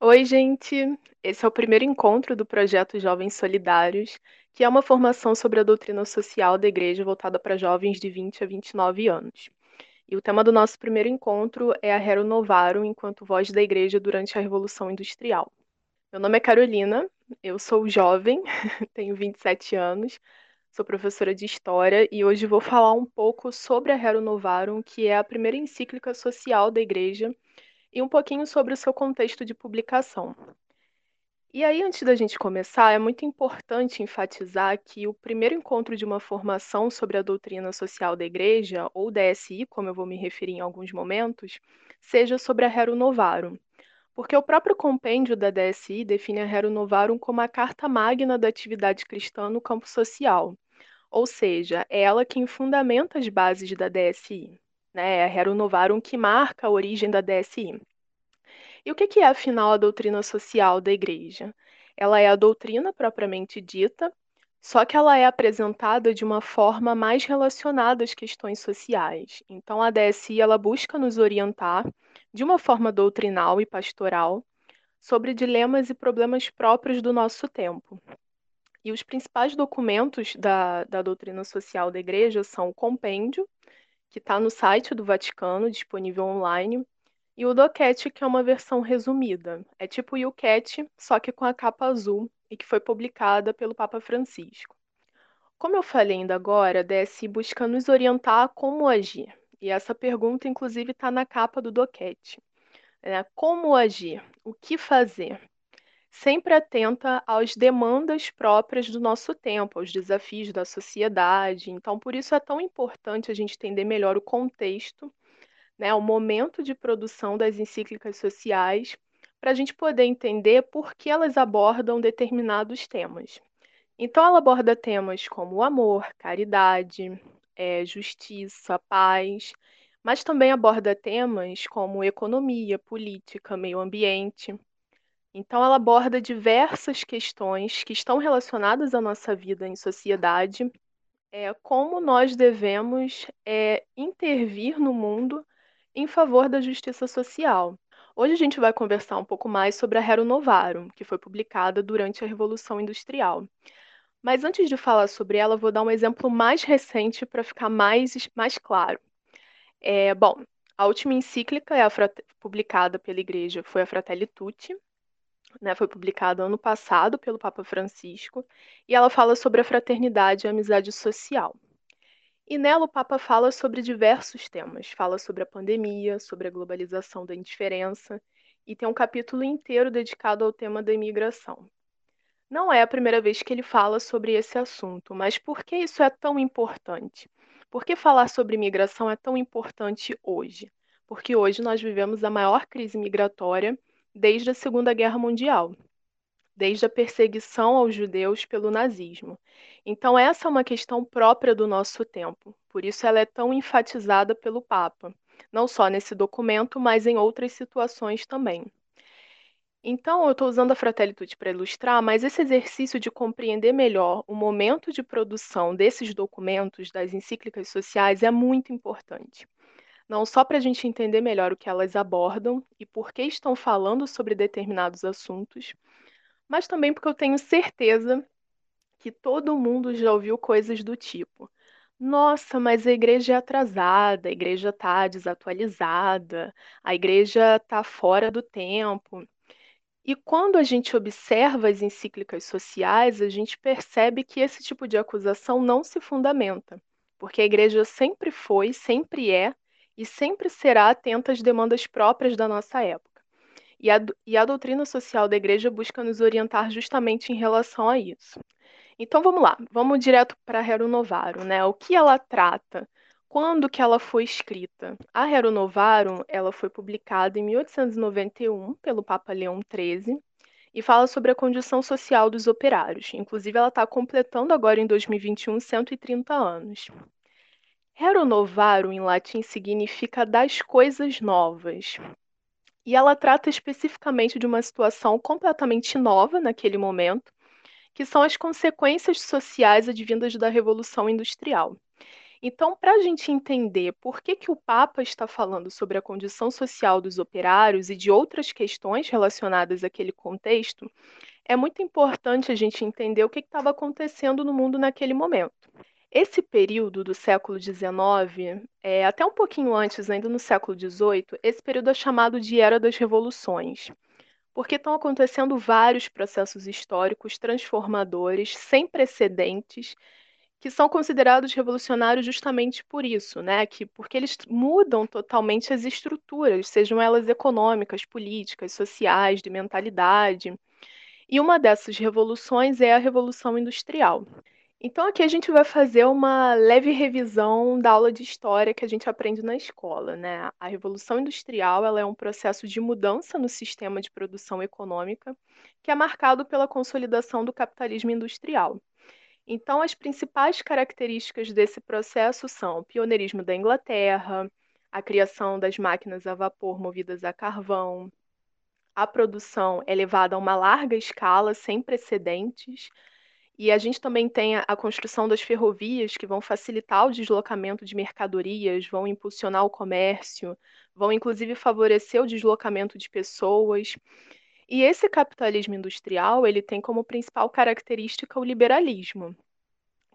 Oi, gente! Esse é o primeiro encontro do projeto Jovens Solidários, que é uma formação sobre a doutrina social da igreja voltada para jovens de 20 a 29 anos. E o tema do nosso primeiro encontro é a Hero Novarum enquanto voz da igreja durante a Revolução Industrial. Meu nome é Carolina, eu sou jovem, tenho 27 anos, sou professora de História e hoje vou falar um pouco sobre a Hero Novarum, que é a primeira encíclica social da igreja e um pouquinho sobre o seu contexto de publicação. E aí, antes da gente começar, é muito importante enfatizar que o primeiro encontro de uma formação sobre a doutrina social da Igreja, ou DSI, como eu vou me referir em alguns momentos, seja sobre a Hero Novarum. Porque o próprio compêndio da DSI define a Hero Novarum como a carta magna da atividade cristã no campo social. Ou seja, é ela quem fundamenta as bases da DSI né? A Hero Novarum que marca a origem da DSI. E o que é, afinal, a doutrina social da Igreja? Ela é a doutrina propriamente dita, só que ela é apresentada de uma forma mais relacionada às questões sociais. Então, a DSI ela busca nos orientar de uma forma doutrinal e pastoral sobre dilemas e problemas próprios do nosso tempo. E os principais documentos da, da doutrina social da Igreja são o compêndio, que está no site do Vaticano, disponível online, e o Doquete, que é uma versão resumida. É tipo o YouCat, só que com a capa azul, e que foi publicada pelo Papa Francisco. Como eu falei ainda agora, a DSI busca nos orientar a como agir. E essa pergunta, inclusive, está na capa do Doquete. É, como agir? O que fazer? Sempre atenta às demandas próprias do nosso tempo, aos desafios da sociedade. Então, por isso é tão importante a gente entender melhor o contexto, né, o momento de produção das encíclicas sociais, para a gente poder entender por que elas abordam determinados temas. Então, ela aborda temas como amor, caridade, é, justiça, paz, mas também aborda temas como economia, política, meio ambiente. Então, ela aborda diversas questões que estão relacionadas à nossa vida em sociedade, é, como nós devemos é, intervir no mundo em favor da justiça social. Hoje a gente vai conversar um pouco mais sobre a Hero Novarum, que foi publicada durante a Revolução Industrial. Mas antes de falar sobre ela, vou dar um exemplo mais recente para ficar mais, mais claro. É, bom, a última encíclica é a, publicada pela Igreja foi a Fratelli Tutti, né, foi publicada ano passado pelo Papa Francisco, e ela fala sobre a fraternidade e a amizade social. E nela o Papa fala sobre diversos temas, fala sobre a pandemia, sobre a globalização da indiferença, e tem um capítulo inteiro dedicado ao tema da imigração. Não é a primeira vez que ele fala sobre esse assunto, mas por que isso é tão importante? Por que falar sobre imigração é tão importante hoje? Porque hoje nós vivemos a maior crise migratória desde a Segunda Guerra Mundial, desde a perseguição aos judeus pelo nazismo. Então, essa é uma questão própria do nosso tempo, por isso ela é tão enfatizada pelo Papa, não só nesse documento, mas em outras situações também. Então, eu estou usando a Fratellitude para ilustrar, mas esse exercício de compreender melhor o momento de produção desses documentos, das encíclicas sociais, é muito importante não só para a gente entender melhor o que elas abordam e por que estão falando sobre determinados assuntos, mas também porque eu tenho certeza que todo mundo já ouviu coisas do tipo: nossa, mas a igreja é atrasada, a igreja está desatualizada, a igreja está fora do tempo. E quando a gente observa as encíclicas sociais, a gente percebe que esse tipo de acusação não se fundamenta, porque a igreja sempre foi, sempre é e sempre será atenta às demandas próprias da nossa época. E a, e a doutrina social da igreja busca nos orientar justamente em relação a isso. Então vamos lá, vamos direto para Hero Novarum, né? O que ela trata? Quando que ela foi escrita? A Hero Novarum, ela foi publicada em 1891 pelo Papa Leão XIII e fala sobre a condição social dos operários. Inclusive, ela está completando agora em 2021 130 anos. Renovarum em latim significa das coisas novas. E ela trata especificamente de uma situação completamente nova naquele momento, que são as consequências sociais advindas da Revolução Industrial. Então, para a gente entender por que, que o Papa está falando sobre a condição social dos operários e de outras questões relacionadas àquele contexto, é muito importante a gente entender o que estava acontecendo no mundo naquele momento. Esse período do século XIX, é, até um pouquinho antes, ainda no século XVIII, esse período é chamado de Era das Revoluções, porque estão acontecendo vários processos históricos transformadores, sem precedentes, que são considerados revolucionários justamente por isso, né? Que, porque eles mudam totalmente as estruturas, sejam elas econômicas, políticas, sociais, de mentalidade. E uma dessas revoluções é a Revolução Industrial. Então, aqui a gente vai fazer uma leve revisão da aula de história que a gente aprende na escola, né? A Revolução Industrial ela é um processo de mudança no sistema de produção econômica que é marcado pela consolidação do capitalismo industrial. Então, as principais características desse processo são o pioneirismo da Inglaterra, a criação das máquinas a vapor movidas a carvão, a produção elevada a uma larga escala, sem precedentes, e a gente também tem a, construção das ferrovias, que vão facilitar o deslocamento de mercadorias, vão impulsionar o comércio, vão inclusive favorecer o deslocamento de pessoas. E esse capitalismo industrial, ele tem como principal característica o liberalismo,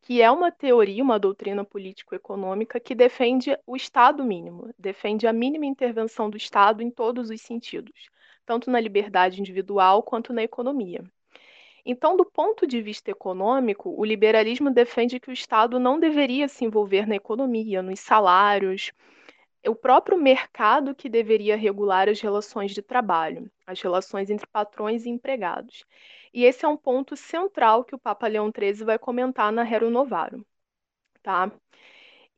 que é uma teoria, uma doutrina político-econômica que defende o Estado mínimo, defende a mínima intervenção do Estado em todos os sentidos, tanto na liberdade individual quanto na economia. Então, do ponto de vista econômico, o liberalismo defende que o Estado não deveria se envolver na economia, nos salários, o próprio mercado que deveria regular as relações de trabalho, as relações entre patrões e empregados. E esse é um ponto central que o Papa Leão XIII vai comentar na Rerum Novarum, tá?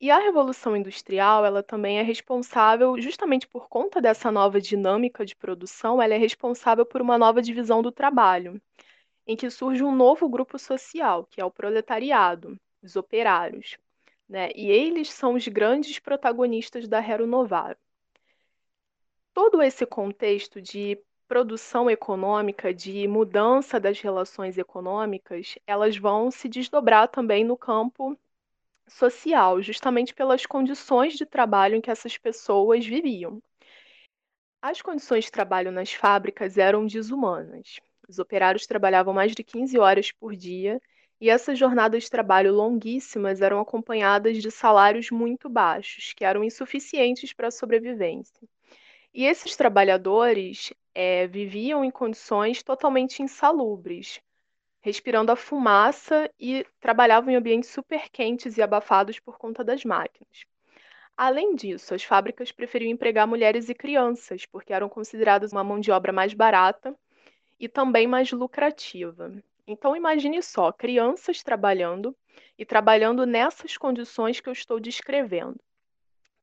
E a Revolução Industrial, ela também é responsável, justamente por conta dessa nova dinâmica de produção, ela é responsável por uma nova divisão do trabalho, em que surge um novo grupo social, que é o proletariado, os operários né? E eles são os grandes protagonistas da Hero Novaro. Todo esse contexto de produção econômica, de mudança das relações econômicas, elas vão se desdobrar também no campo social, justamente pelas condições de trabalho em que essas pessoas viviam. As condições de trabalho nas fábricas eram desumanas. Os operários trabalhavam mais de 15 horas por dia e essas jornadas de trabalho longuíssimas eram acompanhadas de salários muito baixos, que eram insuficientes para a sobrevivência. E esses trabalhadores é, viviam em condições totalmente insalubres, respirando a fumaça e trabalhavam em ambientes super quentes e abafados por conta das máquinas. Além disso, as fábricas preferiam empregar mulheres e crianças, porque eram consideradas uma mão de obra mais barata e também mais lucrativa. Então imagine só, crianças trabalhando e trabalhando nessas condições que eu estou descrevendo.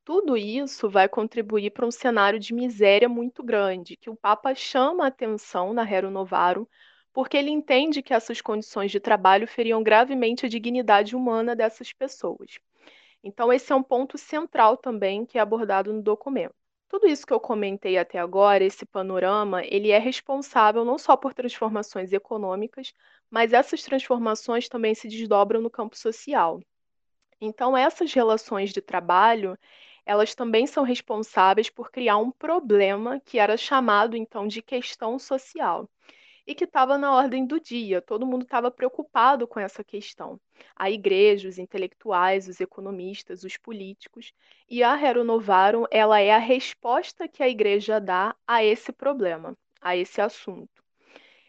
Tudo isso vai contribuir para um cenário de miséria muito grande, que o Papa chama a atenção na Hero Novarum, porque ele entende que essas condições de trabalho feriam gravemente a dignidade humana dessas pessoas. Então, esse é um ponto central também que é abordado no documento. Tudo isso que eu comentei até agora, esse panorama, ele é responsável não só por transformações econômicas, mas essas transformações também se desdobram no campo social. Então, essas relações de trabalho, elas também são responsáveis por criar um problema que era chamado então de questão social e que estava na ordem do dia. Todo mundo estava preocupado com essa questão. A igreja, os intelectuais, os economistas, os políticos. E a Hero Novarum, ela é a resposta que a igreja dá a esse problema, a esse assunto.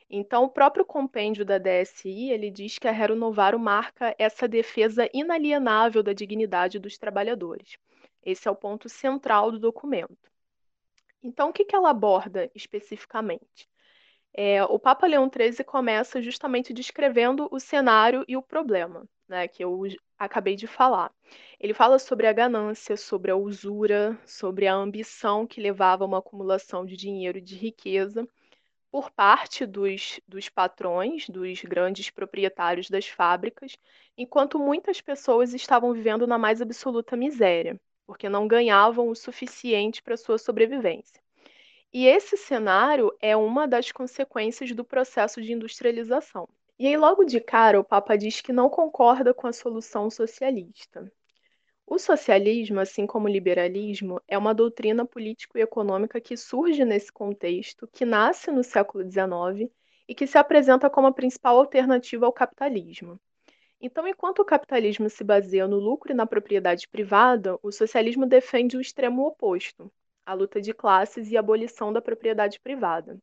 Então, o próprio compêndio da DSI, ele diz que a Hero Novarum marca essa defesa inalienável da dignidade dos trabalhadores. Esse é o ponto central do documento. Então, o que, que ela aborda especificamente? É, o Papa Leão XIII começa justamente descrevendo o cenário e o problema, né, que eu acabei de falar. Ele fala sobre a ganância, sobre a usura, sobre a ambição que levava a uma acumulação de dinheiro e de riqueza por parte dos, dos patrões, dos grandes proprietários das fábricas, enquanto muitas pessoas estavam vivendo na mais absoluta miséria, porque não ganhavam o suficiente para sua sobrevivência. E esse cenário é uma das consequências do processo de industrialização. E aí, logo de cara, o Papa diz que não concorda com a solução socialista. O socialismo, assim como o liberalismo, é uma doutrina político e econômica que surge nesse contexto, que nasce no século XIX e que se apresenta como a principal alternativa ao capitalismo. Então, enquanto o capitalismo se baseia no lucro e na propriedade privada, o socialismo defende o extremo oposto, a luta de classes e a abolição da propriedade privada.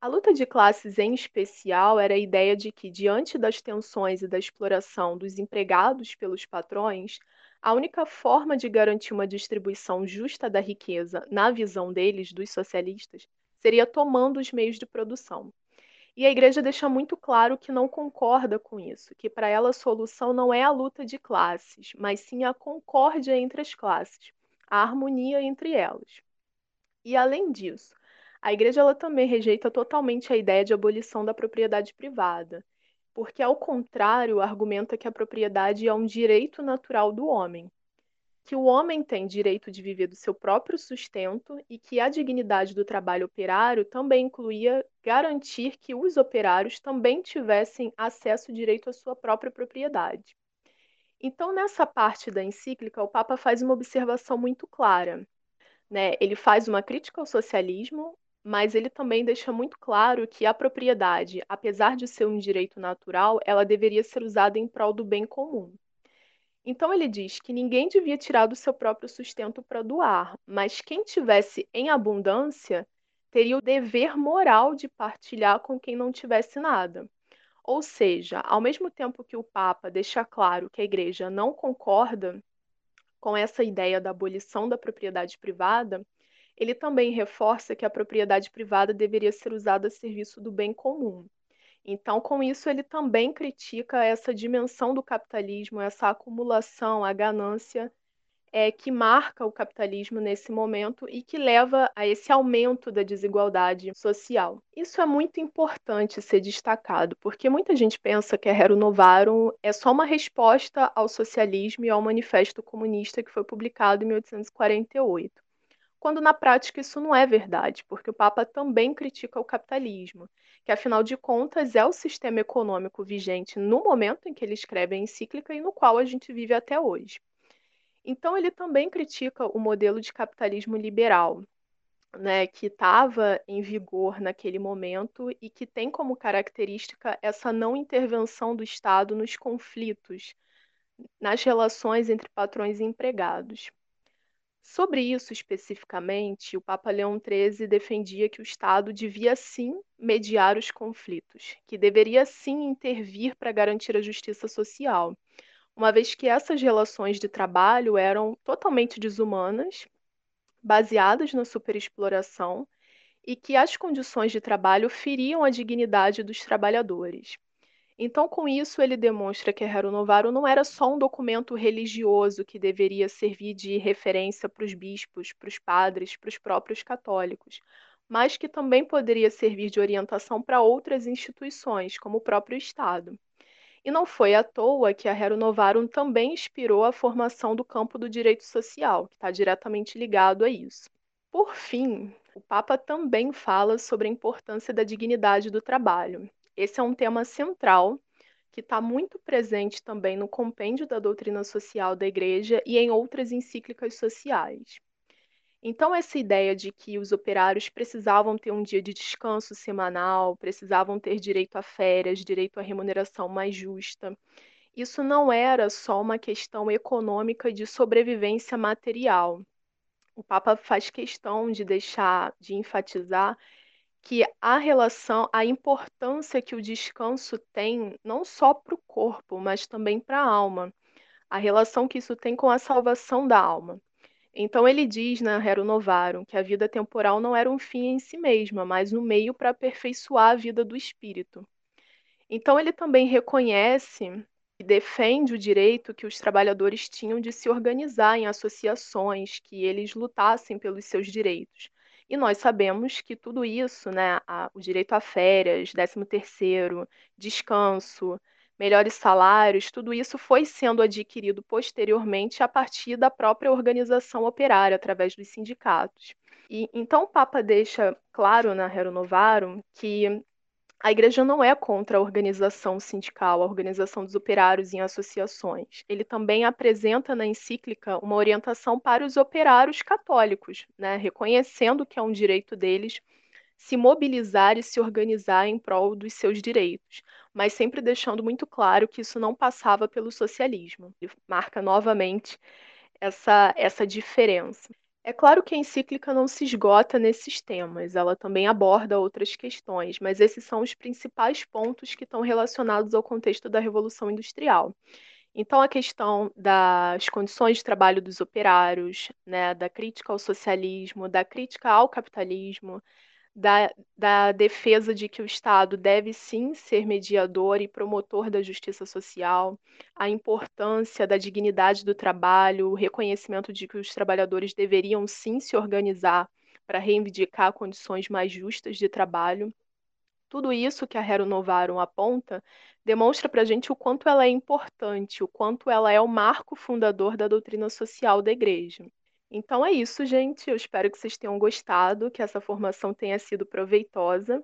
A luta de classes, em especial, era a ideia de que, diante das tensões e da exploração dos empregados pelos patrões, a única forma de garantir uma distribuição justa da riqueza, na visão deles, dos socialistas, seria tomando os meios de produção. E a igreja deixa muito claro que não concorda com isso, que para ela a solução não é a luta de classes, mas sim a concórdia entre as classes, a harmonia entre elas. E além disso, a igreja ela também rejeita totalmente a ideia de abolição da propriedade privada, porque, ao contrário, argumenta que a propriedade é um direito natural do homem, que o homem tem direito de viver do seu próprio sustento e que a dignidade do trabalho operário também incluía garantir que os operários também tivessem acesso direito à sua própria propriedade. Então, nessa parte da encíclica, o Papa faz uma observação muito clara. Né? Ele faz uma crítica ao socialismo, mas ele também deixa muito claro que a propriedade, apesar de ser um direito natural, ela deveria ser usada em prol do bem comum. Então ele diz que ninguém devia tirar do seu próprio sustento para doar, mas quem tivesse em abundância teria o dever moral de partilhar com quem não tivesse nada. Ou seja, ao mesmo tempo que o Papa deixa claro que a Igreja não concorda com essa ideia da abolição da propriedade privada, ele também reforça que a propriedade privada deveria ser usada a serviço do bem comum. Então, com isso, ele também critica essa dimensão do capitalismo, essa acumulação, a ganância é, que marca o capitalismo nesse momento e que leva a esse aumento da desigualdade social. Isso é muito importante ser destacado, porque muita gente pensa que a Hero Novarum é só uma resposta ao socialismo e ao Manifesto Comunista que foi publicado em 1848 quando na prática isso não é verdade, porque o Papa também critica o capitalismo, que afinal de contas é o sistema econômico vigente no momento em que ele escreve a encíclica e no qual a gente vive até hoje. Então ele também critica o modelo de capitalismo liberal, né, que estava em vigor naquele momento e que tem como característica essa não intervenção do Estado nos conflitos, nas relações entre patrões e empregados. Sobre isso especificamente, o Papa Leão XIII defendia que o Estado devia sim mediar os conflitos, que deveria sim intervir para garantir a justiça social, uma vez que essas relações de trabalho eram totalmente desumanas, baseadas na superexploração e que as condições de trabalho feriam a dignidade dos trabalhadores. Então, com isso, ele demonstra que a Rerum Novarum não era só um documento religioso que deveria servir de referência para os bispos, para os padres, para os próprios católicos, mas que também poderia servir de orientação para outras instituições, como o próprio Estado. E não foi à toa que a Rerum Novarum também inspirou a formação do campo do direito social, que está diretamente ligado a isso. Por fim, o Papa também fala sobre a importância da dignidade do trabalho. Esse é um tema central que está muito presente também no compêndio da doutrina social da Igreja e em outras encíclicas sociais. Então, essa ideia de que os operários precisavam ter um dia de descanso semanal, precisavam ter direito a férias, direito à remuneração mais justa, isso não era só uma questão econômica de sobrevivência material. O Papa faz questão de deixar, de enfatizar que a relação, a importância que o descanso tem, não só para o corpo, mas também para a alma, a relação que isso tem com a salvação da alma. Então ele diz na Rerum Novarum que a vida temporal não era um fim em si mesma, mas um meio para aperfeiçoar a vida do espírito. Então ele também reconhece e defende o direito que os trabalhadores tinham de se organizar em associações, que eles lutassem pelos seus direitos. E nós sabemos que tudo isso, né, o direito a férias, 13 terceiro, descanso, melhores salários, tudo isso foi sendo adquirido posteriormente a partir da própria organização operária, através dos sindicatos. E então o Papa deixa claro na Rerum Novarum que a igreja não é contra a organização sindical, a organização dos operários em associações. Ele também apresenta na encíclica uma orientação para os operários católicos, né, reconhecendo que é um direito deles se mobilizar e se organizar em prol dos seus direitos, mas sempre deixando muito claro que isso não passava pelo socialismo. Ele marca novamente essa, essa diferença. É claro que a encíclica não se esgota nesses temas, ela também aborda outras questões, mas esses são os principais pontos que estão relacionados ao contexto da Revolução Industrial. Então, a questão das condições de trabalho dos operários, né, da crítica ao socialismo, da crítica ao capitalismo, da, da defesa de que o Estado deve sim ser mediador e promotor da justiça social, a importância da dignidade do trabalho, o reconhecimento de que os trabalhadores deveriam sim se organizar para reivindicar condições mais justas de trabalho. Tudo isso que a Hero Novarum aponta demonstra para a gente o quanto ela é importante, o quanto ela é o marco fundador da doutrina social da Igreja. Então é isso, gente. Eu espero que vocês tenham gostado, que essa formação tenha sido proveitosa.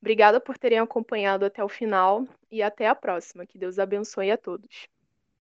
Obrigada por terem acompanhado até o final e até a próxima. Que Deus abençoe a todos.